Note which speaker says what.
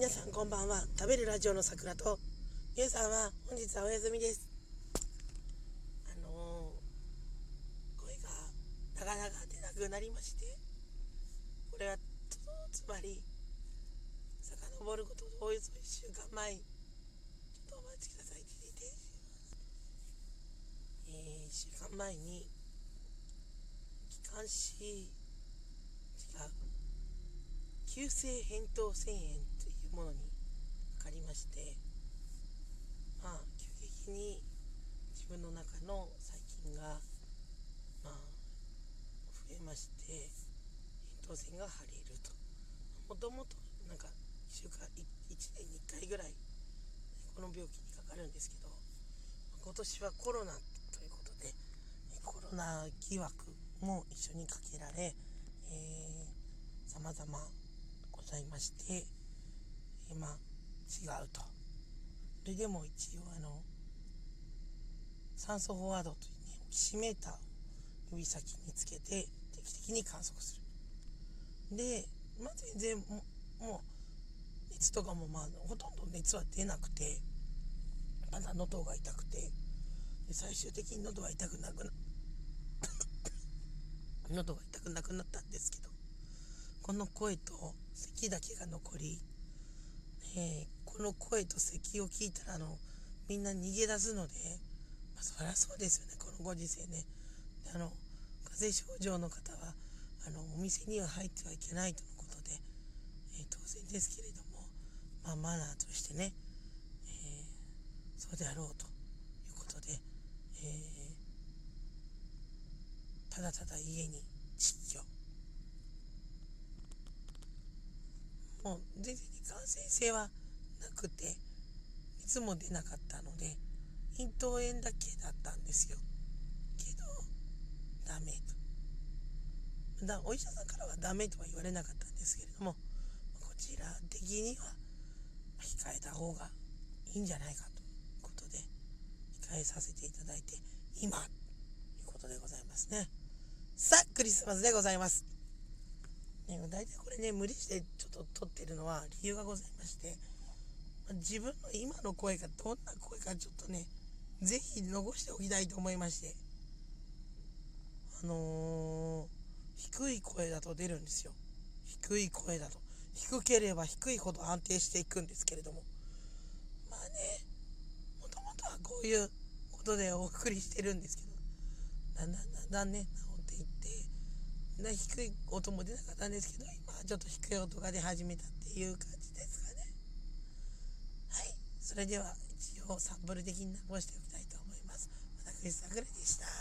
Speaker 1: 皆さんこんばんは。食べるラジオの桜とゆうさんは本日はお休みです。あのー、声がなかなか出なくなりましてこれはつまり遡ることおよそ1週間前ちょっとお待ちください一時停止えー、1週間前に気管支違う急性扁桃腺炎ものにかかりましてまあ急激に自分の中の細菌がまあ増えまして扁桃腺が腫れると。もともとなんか1週間1年に1回ぐらいこの病気にかかるんですけど今年はコロナということでコロナ疑惑も一緒にかけられ、えー、様々ございまして今違うと。それでも一応あの酸素フォワードというねオキシメーターを指先につけて定期的に観測する。でまあ全然ももう熱とかもまあほとんど熱は出なくてまだ喉が痛くてで最終的に喉は痛くなくな 喉が痛くなくなったんですけどこの声と咳だけが残りえー、この声と咳を聞いたらあのみんな逃げ出すので、まあ、そりゃそうですよねこのご時世ね。あの風邪症状の方はあのお店には入ってはいけないとのことで、えー、当然ですけれども、まあ、マナーとしてね、えー、そうであろうということで、えただただ家に窒居もう全然感染性はなくていつも出なかったので咽頭炎だけだったんですよ。けどダメと。だお医者さんからはダメとは言われなかったんですけれどもこちら的には控えた方がいいんじゃないかということで控えさせていただいて今ということでございますね。さあクリスマスでございます。大体これね、無理してちょっと撮ってるのは理由がございまして、ま自分の今の声がどんな声かちょっとね、ぜひ残しておきたいと思いまして、あのー、低い声だと出るんですよ。低い声だと。低ければ低いほど安定していくんですけれども。まあね、もともとはこういうことでお送りしてるんですけど、だんだんだんだんね、治っていって、低い音も出なかったんですけど今はちょっと低い音が出始めたっていう感じですかね。はい。それでは一応サンプル的に残しておきたいと思います。私さくらでした。